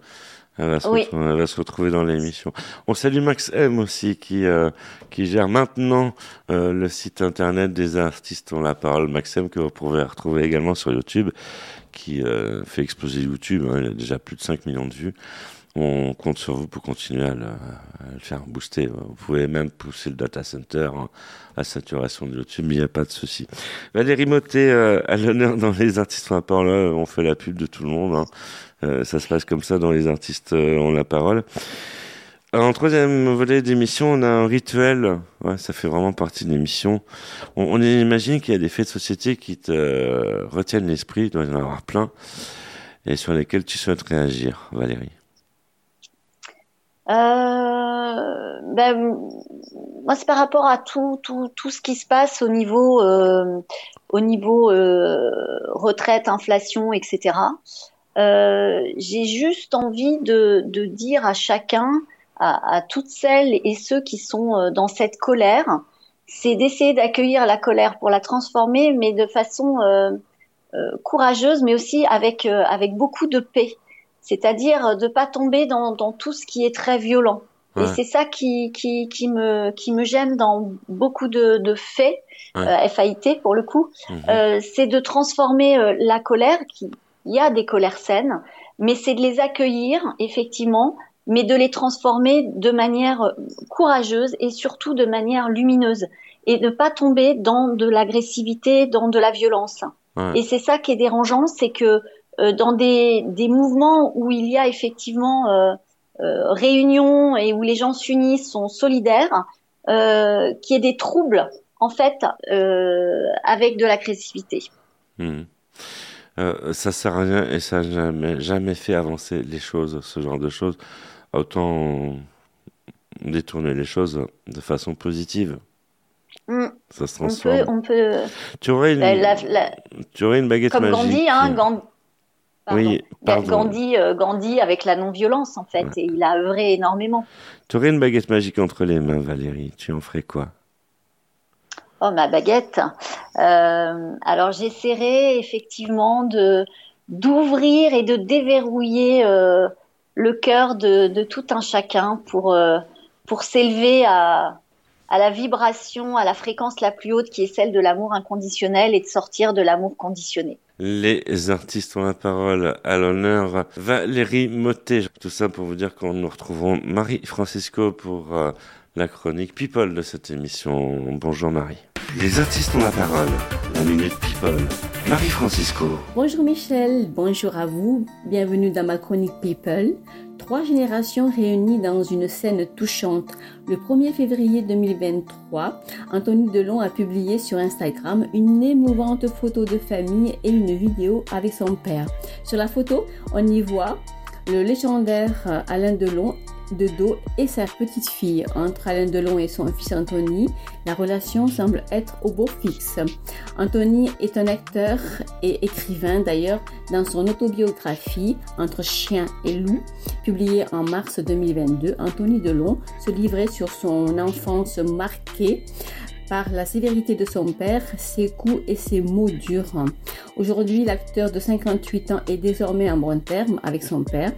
Elle va, se retrouver, elle va se retrouver dans l'émission. On salue Max M aussi qui euh, qui gère maintenant euh, le site internet des artistes ont la parole. Max M que vous pouvez retrouver également sur YouTube, qui fait exploser YouTube. Hein. il a déjà plus de 5 millions de vues on compte sur vous pour continuer à le, faire booster. Vous pouvez même pousser le data center à saturation de YouTube, il n'y a pas de souci. Valérie Motet, euh, à l'honneur dans les artistes ont la parole, on fait la pub de tout le monde. Hein. Euh, ça se passe comme ça dans les artistes euh, ont la parole. En troisième volet d'émission, on a un rituel. Ça fait vraiment partie de l'émission. On, on imagine qu'il y a des faits de société qui te retiennent l'esprit, il doit y en avoir plein, et sur lesquels tu souhaites réagir, Valérie. Euh, ben, moi, c'est par rapport à tout, tout, tout ce qui se passe au niveau, euh, au niveau euh, retraite, inflation, etc. Euh, j'ai juste envie de, de, dire à chacun, à, à, toutes celles et ceux qui sont euh, dans cette colère, c'est d'essayer d'accueillir la colère pour la transformer, mais de façon euh, courageuse, mais aussi avec, avec beaucoup de paix c'est-à-dire de pas tomber dans, dans, tout ce qui est très violent. Et c'est ça qui, qui, qui, me, qui me gêne dans beaucoup de, de faits, euh, FAIT pour le coup, mhm. euh, c'est de transformer euh, la colère, qui, il y a des colères saines, mais c'est de les accueillir, effectivement, mais de les transformer de manière euh, courageuse et surtout de manière lumineuse, et ne pas tomber dans de l'agressivité, dans de la violence. Et c'est ça qui est dérangeant, c'est que dans des, des, mouvements où il y a effectivement euh, euh, réunion et où les gens s'unissent, sont solidaires, euh, qu'il y ait des troubles en fait euh, avec de l'agressivité. Hmm. Euh, ça sert à rien et ça n'a jamais, jamais fait avancer les choses, ce genre de choses. Autant détourner les choses de façon positive. Hmm. Ça se transforme. On peut, Tu, aurais une, tu aurais une baguette Comme magique. Gandhi, hein, Gandhi, oui, Gandhi, euh, Gandhi avec la non-violence, en fait, et il a œuvré énormément. Tu aurais une baguette magique entre les mains, Valérie, tu en ferais quoi? Oh, ma baguette. Alors j'essaierai effectivement de d'ouvrir et de déverrouiller le cœur de, de, tout un chacun pour pour s'élever à à la vibration, à la fréquence la plus haute qui est celle de l'amour inconditionnel et de sortir de l'amour conditionné. Les artistes ont la parole à l'honneur. Valérie Motet, tout ça pour vous dire qu'on nous retrouvons Marie Francisco pour euh, la chronique People de cette émission. Bonjour Marie. Les artistes ont la parole. La minute People. Marie Francisco. Bonjour Michel, bonjour à vous. Bienvenue dans ma chronique People. Trois générations réunies dans une scène touchante. Le 1er février 2023, Anthony Delon a publié sur Instagram une émouvante photo de famille et une vidéo avec son père. Sur la photo, on y voit le légendaire Alain Delon de dos et sa petite fille. Entre Alain Delon et son fils Anthony, la relation semble être au beau fixe. Anthony est un acteur et écrivain d'ailleurs dans son autobiographie Entre chien et loup, publiée en mars 2022. Anthony Delon se livrait sur son enfance marquée par la sévérité de son père, ses coups et ses mots durs. Aujourd'hui, l'acteur de 58 ans est désormais en bon terme avec son père.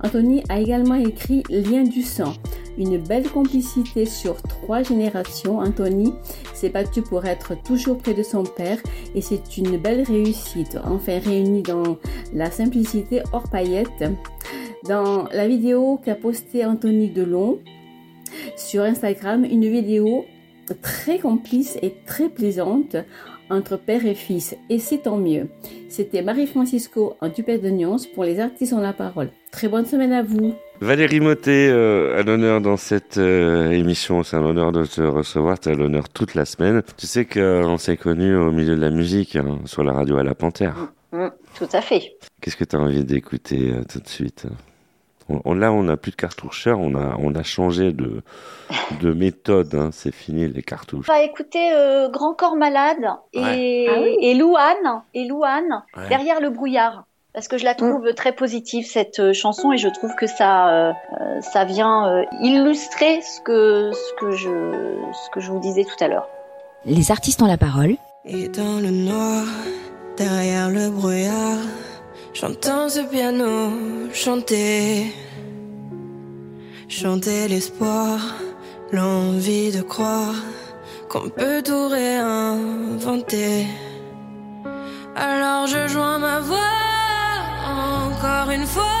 Anthony a également écrit Lien du sang, une belle complicité sur trois générations. Anthony s'est battu pour être toujours près de son père et c'est une belle réussite, enfin réunie dans la simplicité hors paillettes. Dans la vidéo qu'a postée Anthony Delon sur Instagram, une vidéo très complice et très plaisante entre père et fils, et c'est tant mieux. C'était Marie-Francisco en tupette de nuance pour les artistes en la parole. Très bonne semaine à vous. Valérie Motet, euh, à l'honneur dans cette euh, émission, c'est un honneur de te recevoir, tu à l'honneur toute la semaine. Tu sais qu'on s'est connus au milieu de la musique, hein, sur la radio à la Panthère. Mm, mm, tout à fait. Qu'est-ce que tu as envie d'écouter euh, tout de suite on, là, on n'a plus de cartoucheurs, on a, on a changé de, de méthode. Hein. C'est fini les cartouches. On va écouter euh, Grand Corps Malade et, ah et Louane, et Louane derrière le brouillard. Parce que je la trouve mm. très positive cette euh, chanson et je trouve que ça, euh, ça vient illustrer ce que, ce, que je, ce que je vous disais tout à l'heure. Les artistes ont la parole. Et dans le noir, derrière le brouillard J'entends ce piano chanter, chanter l'espoir, l'envie de croire qu'on peut tout réinventer. Alors je joins ma voix encore une fois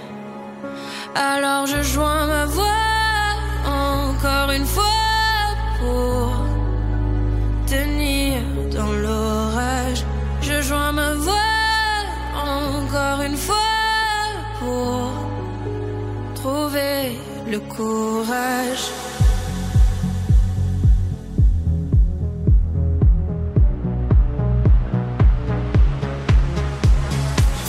Alors je joins ma voix encore une fois pour tenir dans l'orage. Je joins ma voix encore une fois pour trouver le courage.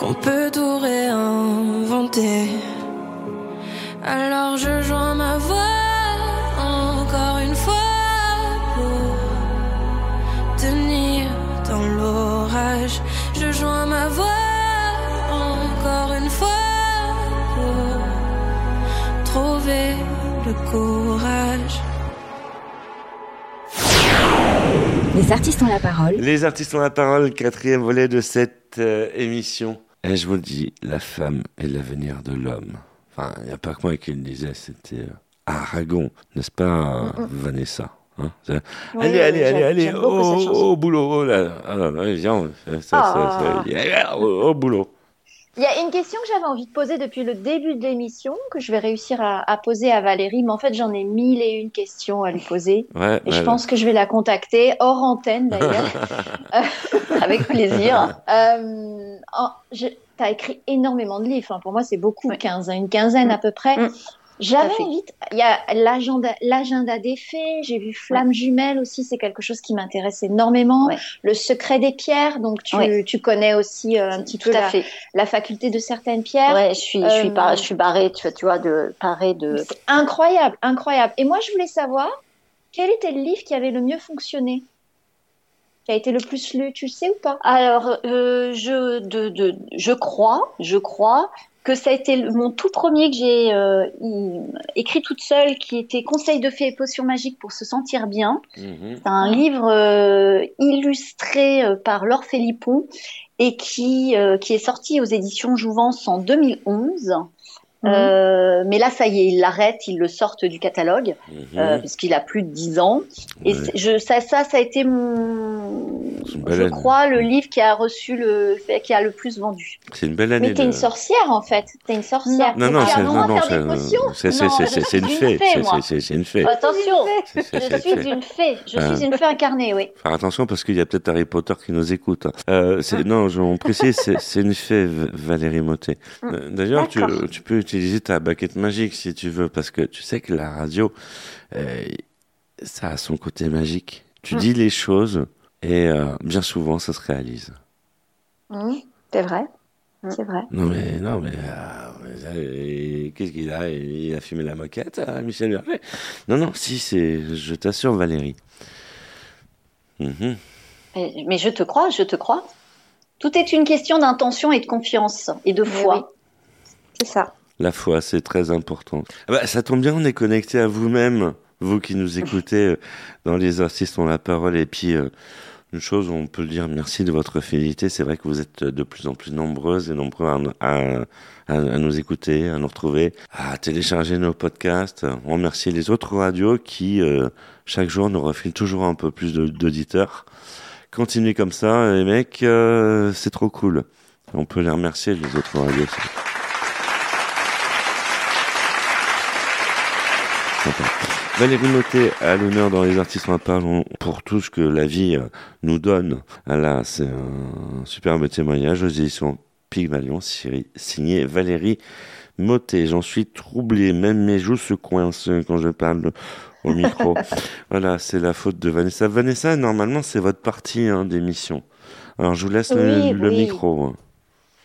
qu'on peut tout réinventer. Alors je joins ma voix encore une fois pour tenir dans l'orage. Je joins ma voix encore une fois pour trouver le courage. Les artistes ont la parole. Les artistes ont la parole, quatrième volet de cette euh, émission. Et je vous le dis, la femme est l'avenir de l'homme? Enfin, il n'y a pas que moi qui le disais, c'était euh, Aragon, n'est-ce pas, Vanessa hein Allez, allez, allez, allez, au, boulot, oh là, ah, non, viens, ça, ça, ça, au, au boulot. Il y a une question que j'avais envie de poser depuis le début de l'émission, que je vais réussir à, à, poser à Valérie, mais en fait j'en ai mille et une questions à lui poser. Ouais, et je pense que je vais la contacter, hors antenne d'ailleurs. Avec plaisir. Euh, tu as écrit énormément de livres, hein. pour moi c'est beaucoup, 15, une quinzaine à peu près. J'avais envie, il y a l'agenda, l'agenda des fées, j'ai vu Flamme jumelle aussi, c'est quelque chose qui m'intéresse énormément. Ouais. Le secret des pierres, donc tu, Ouais. tu connais aussi euh, un petit Tout peu à la, fait. la faculté de certaines pierres. Ouais, je suis, je suis, Euh, par- je suis barrée, tu vois, tu vois, de parée de. Incroyable, incroyable. Et moi, je voulais savoir quel était le livre qui avait le mieux fonctionné, qui a été le plus lu, tu le sais ou pas? Alors, euh, je, de, de, je crois, je crois que ça a été mon tout premier que j'ai euh, écrit toute seule, qui était Conseil de fées et potions magiques pour se sentir bien. Mhm. C'est un livre euh, illustré euh, par Laure Philippon et qui, euh, qui est sorti aux éditions Jouvence en 2011. Euh, mais là, ça y est, ils l'arrêtent, ils le sortent du catalogue, Mhm. euh, puisqu'il a plus de 10 ans. Et Ouais. c'est- je, ça, ça, ça a été mon, je année. crois, le livre qui a reçu le, qui a le plus vendu. C'est une belle année. Mais t'es de- une sorcière en fait, t'es une sorcière. Non, non, vas c'est non, c'est- une fée. c'est- une fée. Attention, je suis une fée. je Ah. suis une fée incarnée, oui. Faire attention parce qu'il y a peut-être Harry Potter qui nous écoute. Euh, c'est- non, je, on précise, c'est une fée, Valérie Motet. Euh, D'ailleurs, tu peux utiliser ta baguette magique si tu veux, parce que tu sais que la radio, euh, ça a son côté magique. Tu dis les choses et euh, bien souvent, ça se réalise. Mmh, C'est vrai, c'est vrai. Non mais non mais euh, euh, qu'est-ce qu'il a? Il a fumé la moquette, euh, Michel Berger Non non, si c'est, je t'assure Valérie. Mhm. Mais, mais je te crois, je te crois. Tout est une question d'intention et de confiance et de foi. oui. C'est ça. La foi, c'est très important. Ah bah, ça tombe bien, on est connecté à vous-même, vous qui nous écoutez euh, dans Les Artistes ont la parole. Et puis, euh, une chose, on peut dire, merci de votre fidélité. C'est vrai que vous êtes de plus en plus nombreuses et nombreux à, à- nous écouter, à nous retrouver, à télécharger nos podcasts. On remercie les autres radios qui, euh, chaque jour, nous refilent toujours un peu plus d'auditeurs. Continuez comme ça, les mecs, c'est trop cool. On peut les remercier, les autres radios. Sympa. Valérie Motet à l'honneur dans Les Artistes en parlons pour tout ce que la vie euh, nous donne. Ah Là, c'est un superbe témoignage aux éditions Pygmalion, signé Valérie Motet. J'en suis troublé, même mes joues se coincent quand je parle au micro. voilà, c'est la faute de Vanessa. Vanessa, normalement, c'est votre partie hein, d'émission. Alors, je vous laisse le, Oui, le oui. micro.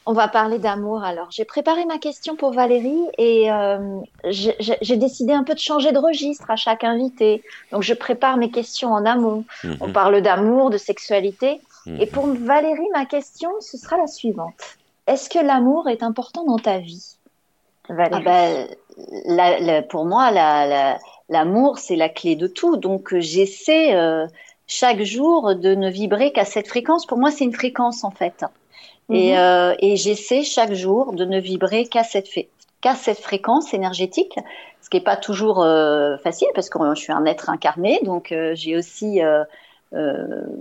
On va parler d'amour alors. J'ai préparé ma question pour Valérie et euh, j'ai décidé un peu de changer de registre à chaque invité. Donc je prépare mes questions en amont. Mhm. On parle d'amour, de sexualité. Mhm. Et pour Valérie, ma question, ce sera la suivante. Est-ce que l'amour est important dans ta vie? Valérie Ah ben, la- la- pour moi, la- la- l'amour, c'est la clé de tout. Donc, j'essaie euh, chaque jour de ne vibrer qu'à cette fréquence. Pour moi, c'est une fréquence, en fait. Et, Mhm. euh, et j'essaie chaque jour de ne vibrer qu'à cette, fé- qu'à cette fréquence énergétique, ce qui n'est pas toujours euh, facile parce que je suis un être incarné. Donc, euh, j'ai aussi euh,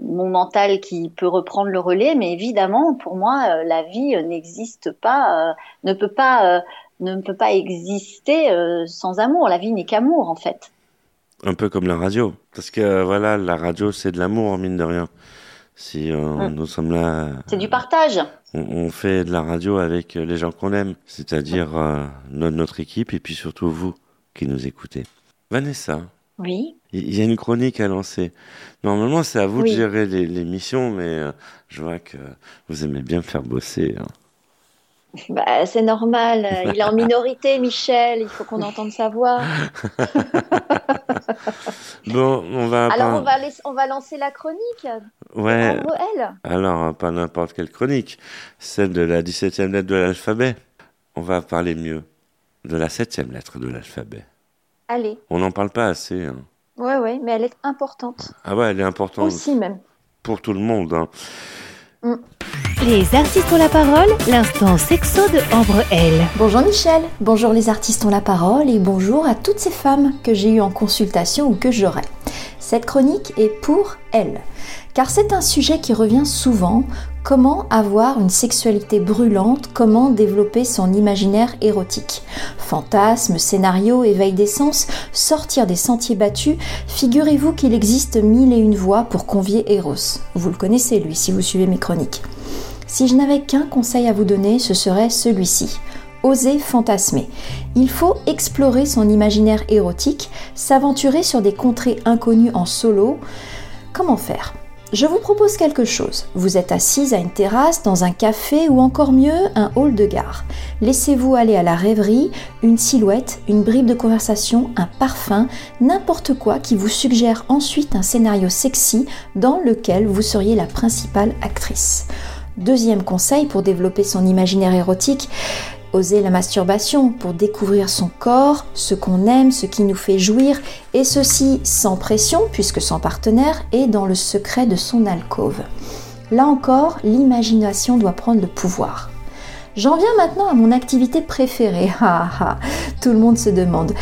mon mental qui peut reprendre le relais, mais évidemment, pour moi, la vie n'existe pas, ne peut pas, ne peut pas exister sans amour. La vie n'est qu'amour, en fait. Un peu comme la radio, parce que voilà, la radio, c'est de l'amour, mine de rien. Si hum. nous sommes là, c'est du partage. On, fait de la radio avec les gens qu'on aime, c'est-à-dire notre équipe et puis surtout vous qui nous écoutez. Vanessa, oui. Il y a une chronique à lancer. Normalement, c'est à vous de gérer l'émission, mais euh, je vois que vous aimez bien faire bosser. Hein. Bah, c'est normal. Il est en minorité, Michel. Il faut qu'on entende sa voix. bon, on va. Alors, on, va on va lancer la chronique. Ouais. Alors, pas n'importe quelle chronique. Celle de la 17e lettre de l'alphabet. On va parler mieux de la 7e lettre de l'alphabet. Allez. On n'en parle pas assez. Hein. Ouais, ouais, mais elle est importante. Ah ouais, elle est importante. Aussi même. Pour tout le monde. Hein. Mm. Les artistes ont la parole, l'instant sexo de Ambre L. Bonjour Michel, bonjour les artistes ont la parole et bonjour à toutes ces femmes que j'ai eues en consultation ou que j'aurai. Cette chronique est pour elles, car c'est un sujet qui revient souvent, Comment avoir une sexualité brûlante Comment développer son imaginaire érotique Fantasmes, scénarios, éveil des sens, sortir des sentiers battus, figurez-vous qu'il existe mille et une voies pour convier Eros. Vous le connaissez lui si vous suivez mes chroniques. Si je n'avais qu'un conseil à vous donner, ce serait celui-ci. Osez fantasmer. Il faut explorer son imaginaire érotique, s'aventurer sur des contrées inconnues en solo. Comment faire? Je vous propose quelque chose. Vous êtes assise à une terrasse, dans un café ou encore mieux, un hall de gare. Laissez-vous aller à la rêverie, une silhouette, une bribe de conversation, un parfum, n'importe quoi qui vous suggère ensuite un scénario sexy dans lequel vous seriez la principale actrice. Deuxième conseil pour développer son imaginaire érotique, Oser la masturbation pour découvrir son corps, ce qu'on aime, ce qui nous fait jouir, et ceci sans pression, puisque sans partenaire, et dans le secret de son alcôve. Là encore, l'imagination doit prendre le pouvoir. J'en viens maintenant à mon activité préférée. Ah, ah, tout le monde se demande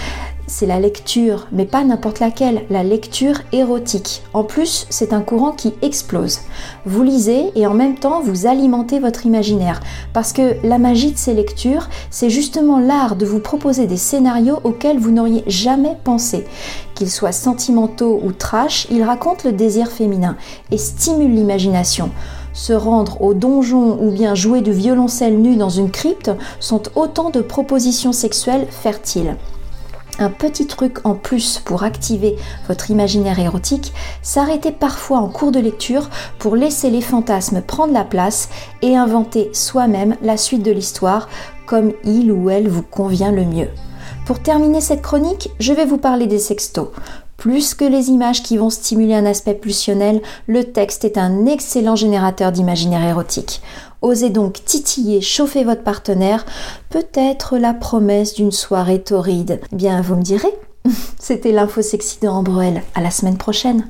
c'est la lecture, mais pas n'importe laquelle, la lecture érotique. En plus, c'est un courant qui explose. Vous lisez et en même temps vous alimentez votre imaginaire, parce que la magie de ces lectures, c'est justement l'art de vous proposer des scénarios auxquels vous n'auriez jamais pensé. Qu'ils soient sentimentaux ou trash, ils racontent le désir féminin et stimulent l'imagination. Se rendre au donjon ou bien jouer du violoncelle nu dans une crypte sont autant de propositions sexuelles fertiles. Un petit truc en plus pour activer votre imaginaire érotique, s'arrêter parfois en cours de lecture pour laisser les fantasmes prendre la place et inventer soi-même la suite de l'histoire comme il ou elle vous convient le mieux. Pour terminer cette chronique, je vais vous parler des sextos. Plus que les images qui vont stimuler un aspect pulsionnel, le texte est un excellent générateur d'imaginaire érotique. Osez donc titiller, chauffer votre partenaire, peut-être la promesse d'une soirée torride. Bien, vous me direz. C'était l'info sexy de Ambrelle. À la semaine prochaine.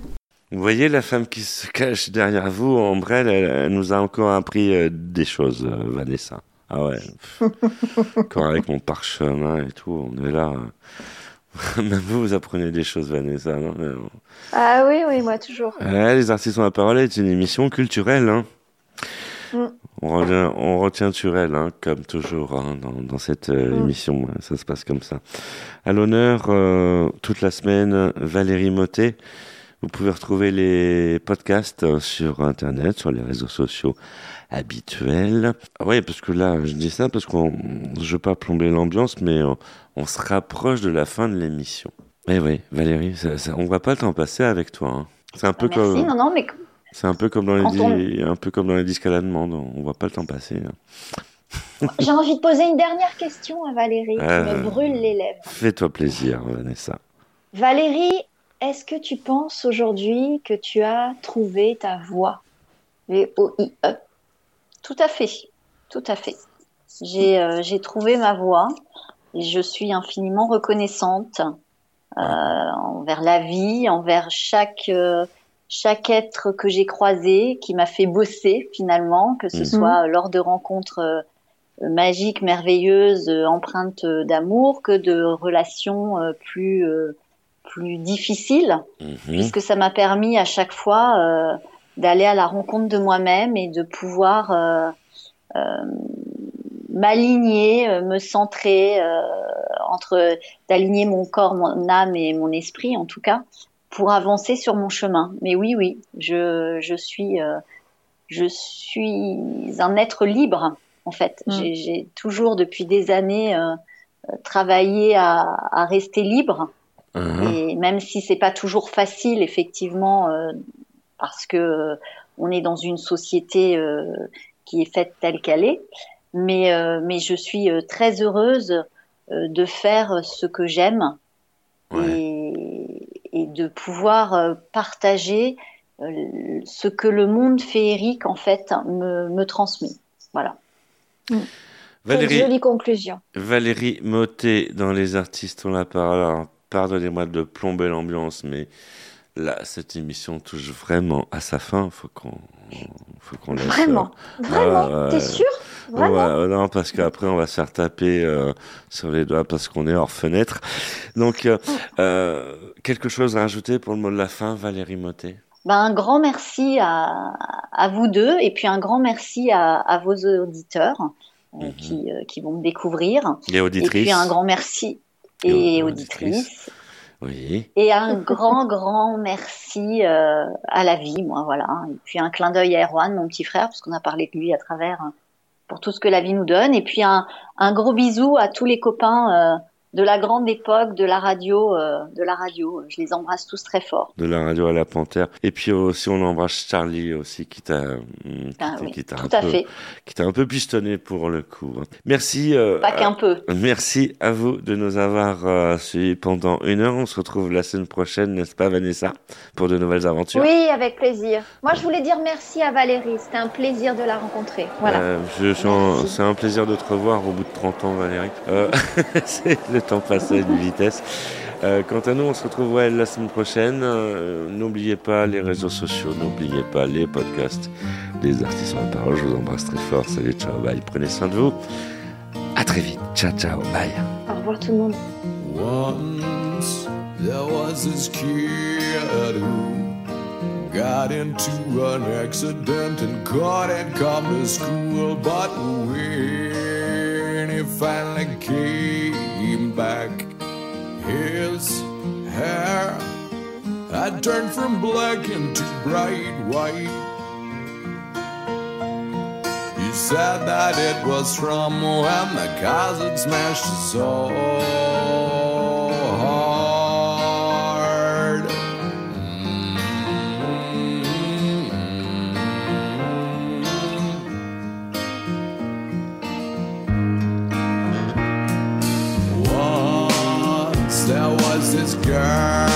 Vous voyez la femme qui se cache derrière vous, Ambrelle, elle, nous a encore appris euh, des choses, euh, Vanessa. Ah ouais. Encore avec mon parchemin et tout, on est là. Même vous, vous apprenez des choses, Vanessa, non Ah oui, oui, moi toujours. les artistes ont la parole est une émission culturelle. Hein. Mm. On, retient sur elle, hein, comme toujours, hein, dans, cette euh, mm. émission. Ça se passe comme ça. À l'honneur, euh, toute la semaine, Valérie Motet. Vous pouvez retrouver les podcasts euh, sur Internet, sur les réseaux sociaux habituels. Ah oui, parce que là, je dis ça parce qu'on, je veux pas plomber l'ambiance, mais on, se rapproche de la fin de l'émission. Eh oui, Valérie, ça, ça, on va pas le temps passer avec toi. Hein. C'est un peu ah, Merci. comme. Non, non, mais c'est un peu comme dans les, un peu comme dans les disques à la demande. On voit pas le temps passer. Hein. J'ai envie de poser une dernière question à Valérie qui me euh, brûle les lèvres. Fais-toi plaisir, Vanessa. Valérie, est-ce que tu penses aujourd'hui que tu as trouvé ta voix? V-O-I-E. Tout à fait. Tout à fait. J'ai euh, trouvé ma voix et je suis infiniment reconnaissante euh, envers la vie, envers chaque chaque être que j'ai croisé, qui m'a fait bosser finalement, que ce mhm. soit lors de rencontres euh, magiques, merveilleuses, euh, empreintes d'amour, que de relations euh, plus plus difficile, mhm. puisque ça m'a permis à chaque fois euh, d'aller à la rencontre de moi-même et de pouvoir euh, euh, m'aligner, euh, me centrer entre d'aligner mon corps, mon âme et mon esprit en tout cas pour avancer sur mon chemin. Mais oui, oui, je, je suis je suis un être libre en fait. Mm. J'ai toujours depuis des années travaillé à, à rester libre. Uh-huh. Et même si c'est pas toujours facile, effectivement, parce que euh, on est dans une société euh, qui est faite telle qu'elle est. Mais, euh, mais je suis très heureuse de faire ce que j'aime et, et, de pouvoir partager ce que le monde féerique en fait me, me transmet. Voilà. Mm. Valérie, jolie conclusion. Valérie Motet dans Les artistes ont la parole. Pardonnez-moi de plomber l'ambiance, mais Là, cette émission touche vraiment à sa fin. Faut qu'on, faut qu'on laisse. Vraiment, euh, vraiment? T'es sûr? Vraiment? Non, parce qu'après on va se faire taper euh, sur les doigts parce qu'on est hors fenêtre. Donc, euh, quelque chose à rajouter pour le mot de la fin, Valérie Motet ben, un grand merci à, à, vous deux et puis un grand merci à, à vos auditeurs mhm. qui, qui vont me découvrir. Et auditrices. Et puis un grand merci et, et auditrices. Et un grand, grand merci euh, à la vie, moi, voilà. Et puis un clin d'œil à Erwan, mon petit frère, puisqu'on a parlé de lui à travers hein, pour tout ce que la vie nous donne. Et puis un, un gros bisou à tous les copains euh, de la grande époque de la radio, euh, de la radio. Je les embrasse tous très fort. De la radio à la panthère. Et puis aussi, on embrasse Charlie aussi, qui t'a, ah, qui t'a un peu, fait. qui t'a un peu pistonné pour le coup. Merci. Euh, Pas qu'un peu. Merci à vous de nous avoir euh, suivis pendant une heure. On se retrouve la semaine prochaine, n'est-ce pas, Vanessa, pour de nouvelles aventures. Oui, avec plaisir. Moi, je voulais dire merci à Valérie. C'était un plaisir de la rencontrer. Voilà. Euh, c'est un plaisir de te revoir au bout de 30 ans, Valérie. Euh, c'est le temps passé à une vitesse. Euh, quant à nous, on se retrouve la semaine prochaine. Euh, n'oubliez pas les réseaux sociaux, n'oubliez pas les podcasts des artistes en parole. Je vous embrasse très fort. Salut, ciao, bye. Prenez soin de vous. À très vite. Ciao, ciao, bye. Au revoir tout le monde. Once there was this kid who got into an accident and couldn't come to school, but when he finally came back, his hair had turned from black into bright white. He said that it was from when the had smashed his soul. lugar.